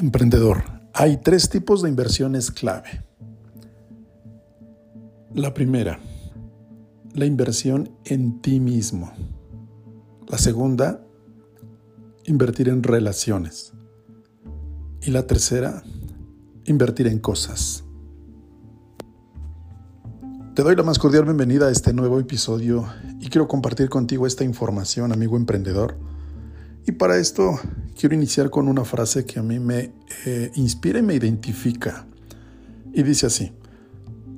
Emprendedor, hay tres tipos de inversiones clave. La primera, la inversión en ti mismo. La segunda, invertir en relaciones. Y la tercera, invertir en cosas. Te doy la más cordial bienvenida a este nuevo episodio y quiero compartir contigo esta información, amigo emprendedor. Y para esto quiero iniciar con una frase que a mí me eh, inspira y me identifica. Y dice así,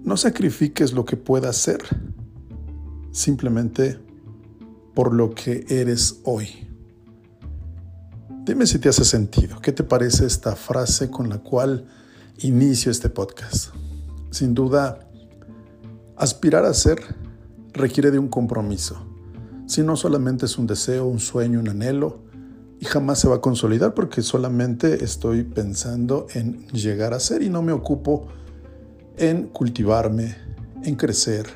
no sacrifiques lo que puedas ser, simplemente por lo que eres hoy. Dime si te hace sentido. ¿Qué te parece esta frase con la cual inicio este podcast? Sin duda, aspirar a ser requiere de un compromiso. Si no solamente es un deseo, un sueño, un anhelo, y jamás se va a consolidar porque solamente estoy pensando en llegar a ser y no me ocupo en cultivarme, en crecer,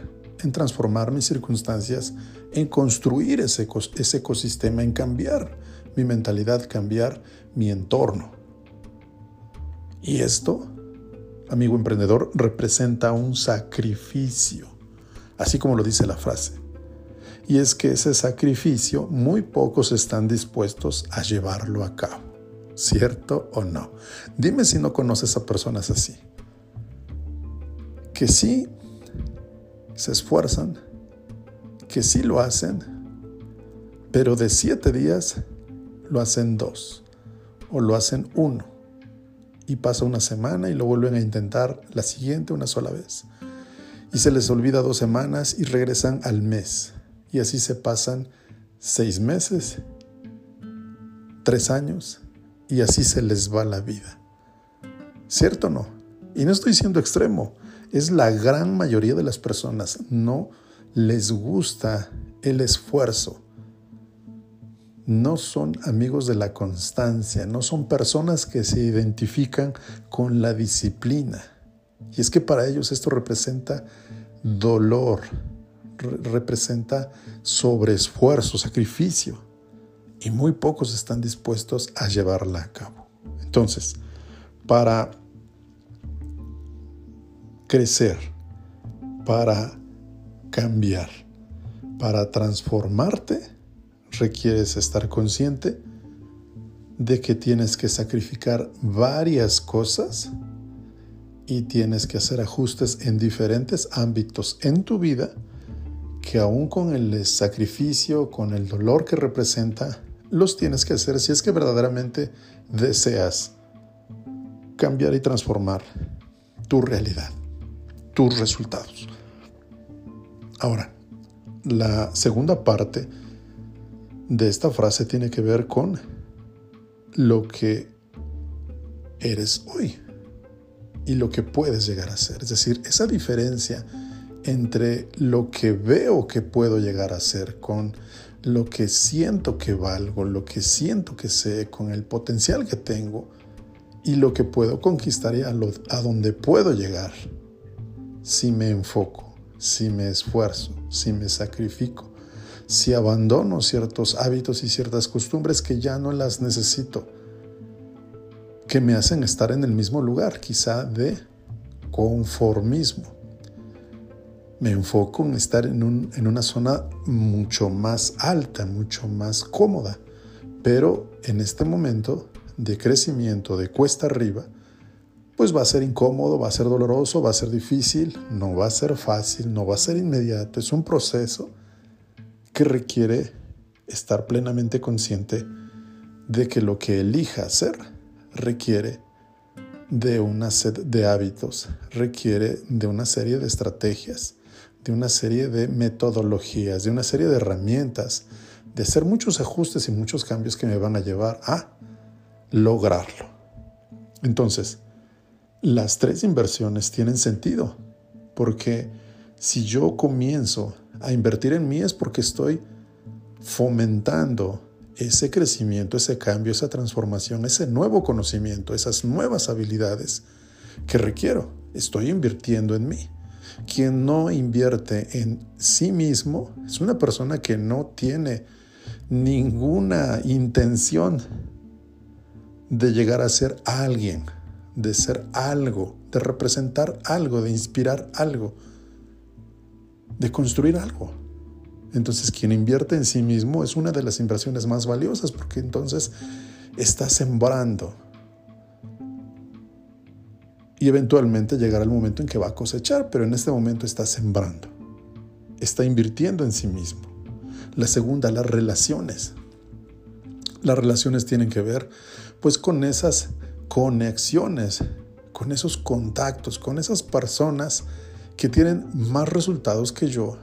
en transformar mis circunstancias, en construir ese, ese ecosistema, en cambiar mi mentalidad, cambiar mi entorno. Y esto, amigo emprendedor, representa un sacrificio, así como lo dice la frase y es que ese sacrificio muy pocos están dispuestos a llevarlo a cabo. ¿Cierto o no? Dime si no conoces a personas así. Que sí se esfuerzan, que sí lo hacen, pero de siete días lo hacen dos o lo hacen uno. Y pasa una semana y lo vuelven a intentar la siguiente una sola vez. Y se les olvida dos semanas y regresan al mes y así se pasan seis meses, tres años, y así se les va la vida. ¿Cierto o no? Y no estoy siendo extremo, es la gran mayoría de las personas. No les gusta el esfuerzo. No son amigos de la constancia, no son personas que se identifican con la disciplina. Y es que para ellos esto representa dolor, representa sobreesfuerzo, sacrificio, y muy pocos están dispuestos a llevarla a cabo. Entonces, para crecer, para cambiar, para transformarte, requieres estar consciente de que tienes que sacrificar varias cosas y tienes que hacer ajustes en diferentes ámbitos en tu vida que aún con el sacrificio, con el dolor que representa, los tienes que hacer si es que verdaderamente deseas cambiar y transformar tu realidad, tus resultados. Ahora, la segunda parte de esta frase tiene que ver con lo que eres hoy y lo que puedes llegar a ser. Es decir, esa diferencia entre lo que veo que puedo llegar a ser con lo que siento que valgo, lo que siento que sé, con el potencial que tengo y lo que puedo conquistar y a, a donde puedo llegar si me enfoco, si me esfuerzo, si me sacrifico, si abandono ciertos hábitos y ciertas costumbres que ya no las necesito, que me hacen estar en el mismo lugar, quizá de conformismo me enfoco en estar en, una zona mucho más alta, mucho más cómoda. Pero en este momento de crecimiento, de cuesta arriba, pues va a ser incómodo, va a ser doloroso, va a ser difícil, no va a ser fácil, no va a ser inmediato. Es un proceso que requiere estar plenamente consciente de que lo que elija hacer requiere de una serie de hábitos, requiere de una serie de estrategias, de una serie de metodologías, de una serie de herramientas, de hacer muchos ajustes y muchos cambios que me van a llevar a lograrlo. Entonces, las tres inversiones tienen sentido, porque si yo comienzo a invertir en mí es porque estoy fomentando ese crecimiento, ese cambio, esa transformación, ese nuevo conocimiento, esas nuevas habilidades que requiero. Estoy invirtiendo en mí. Quien no invierte en sí mismo es una persona que no tiene ninguna intención de llegar a ser alguien, de ser algo, de representar algo, de inspirar algo, de construir algo. Entonces quien invierte en sí mismo es una de las inversiones más valiosas porque entonces está sembrando. Y eventualmente llegará el momento en que va a cosechar, pero en este momento está sembrando. Está invirtiendo en sí mismo. La segunda, las relaciones. Las relaciones tienen que ver pues con esas conexiones, con esos contactos, con esas personas que tienen más resultados que yo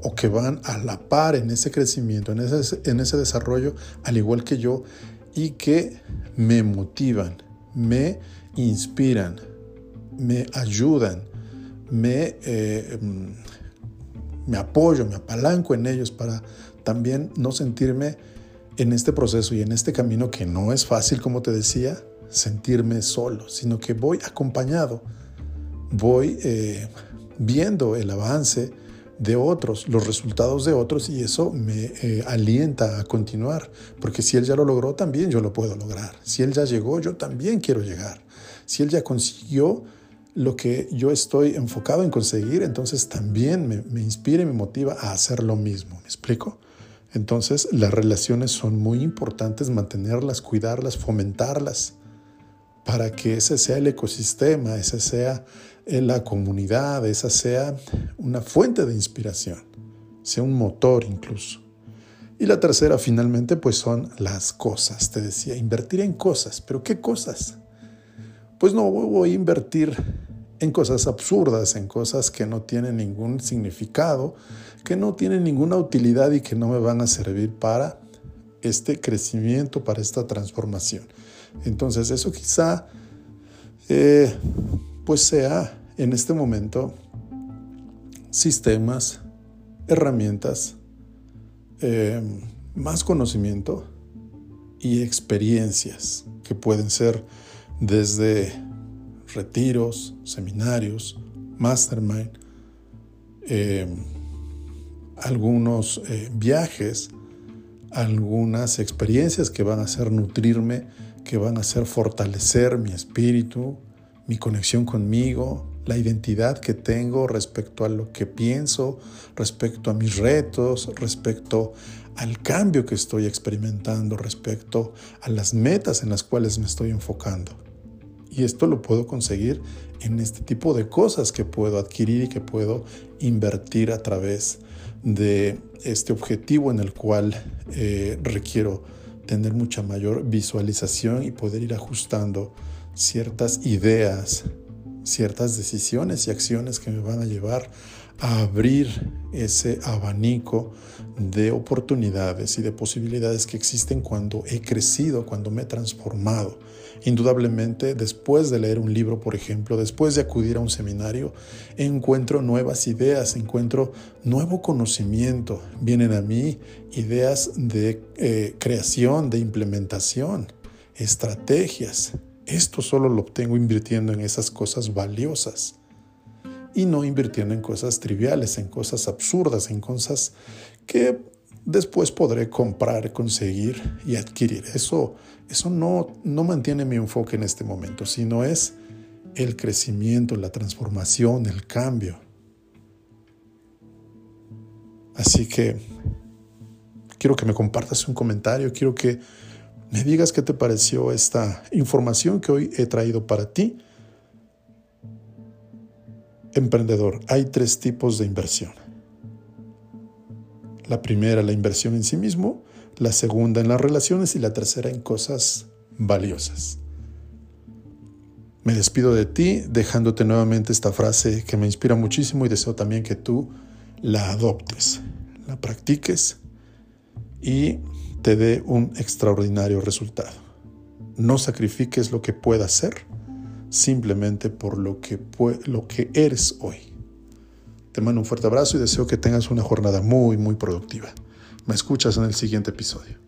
o que van a la par en ese crecimiento, en ese, en ese desarrollo, al igual que yo, y que me motivan, me inspiran, me ayudan, me, eh, mm, me apoyo, me apalanco en ellos para también no sentirme en este proceso y en este camino que no es fácil, como te decía, sentirme solo, sino que voy acompañado, voy eh, viendo el avance de otros, los resultados de otros y eso me eh, alienta a continuar, porque si él ya lo logró, también yo lo puedo lograr. Si él ya llegó, yo también quiero llegar. Si él ya consiguió lo que yo estoy enfocado en conseguir, entonces también me, inspira y me motiva a hacer lo mismo. ¿Me explico? Entonces las relaciones son muy importantes, mantenerlas, cuidarlas, fomentarlas, para que ese sea el ecosistema, esa sea eh, la comunidad, esa sea una fuente de inspiración, sea un motor incluso. Y la tercera finalmente pues son las cosas, te decía, invertir en cosas, pero ¿qué cosas? Pues no voy a invertir en cosas absurdas, en cosas que no tienen ningún significado, que no tienen ninguna utilidad y que no me van a servir para este crecimiento, para esta transformación. Entonces eso quizá eh, pues sea en este momento sistemas, herramientas, eh, más conocimiento y experiencias que pueden ser desde retiros, seminarios, mastermind, eh, algunos viajes, algunas experiencias que van a hacer nutrirme, que van a hacer fortalecer mi espíritu, mi conexión conmigo, la identidad que tengo respecto a lo que pienso, respecto a mis retos, respecto al cambio que estoy experimentando, respecto a las metas en las cuales me estoy enfocando. Y esto lo puedo conseguir en este tipo de cosas que puedo adquirir y que puedo invertir a través de este objetivo en el cual eh, requiero tener mucha mayor visualización y poder ir ajustando ciertas ideas, ciertas decisiones y acciones que me van a llevar a abrir ese abanico de oportunidades y de posibilidades que existen cuando he crecido, cuando me he transformado. Indudablemente, después de leer un libro, por ejemplo, después de acudir a un seminario, encuentro nuevas ideas, encuentro nuevo conocimiento. Vienen a mí ideas de eh, creación, de implementación, estrategias. Esto solo lo obtengo invirtiendo en esas cosas valiosas y no invirtiendo en cosas triviales, en cosas absurdas, en cosas que después podré comprar, conseguir y adquirir. Eso, eso no, no mantiene mi enfoque en este momento, sino es el crecimiento, la transformación, el cambio. Así que quiero que me compartas un comentario, quiero que me digas qué te pareció esta información que hoy he traído para ti emprendedor, hay tres tipos de inversión. La primera, la inversión en sí mismo, la segunda en las relaciones y la tercera en cosas valiosas. Me despido de ti dejándote nuevamente esta frase que me inspira muchísimo y deseo también que tú la adoptes, la practiques y te dé un extraordinario resultado. No sacrifiques lo que puedas ser simplemente por lo que, lo que eres hoy. Te mando un fuerte abrazo y deseo que tengas una jornada muy, muy productiva. Me escuchas en el siguiente episodio.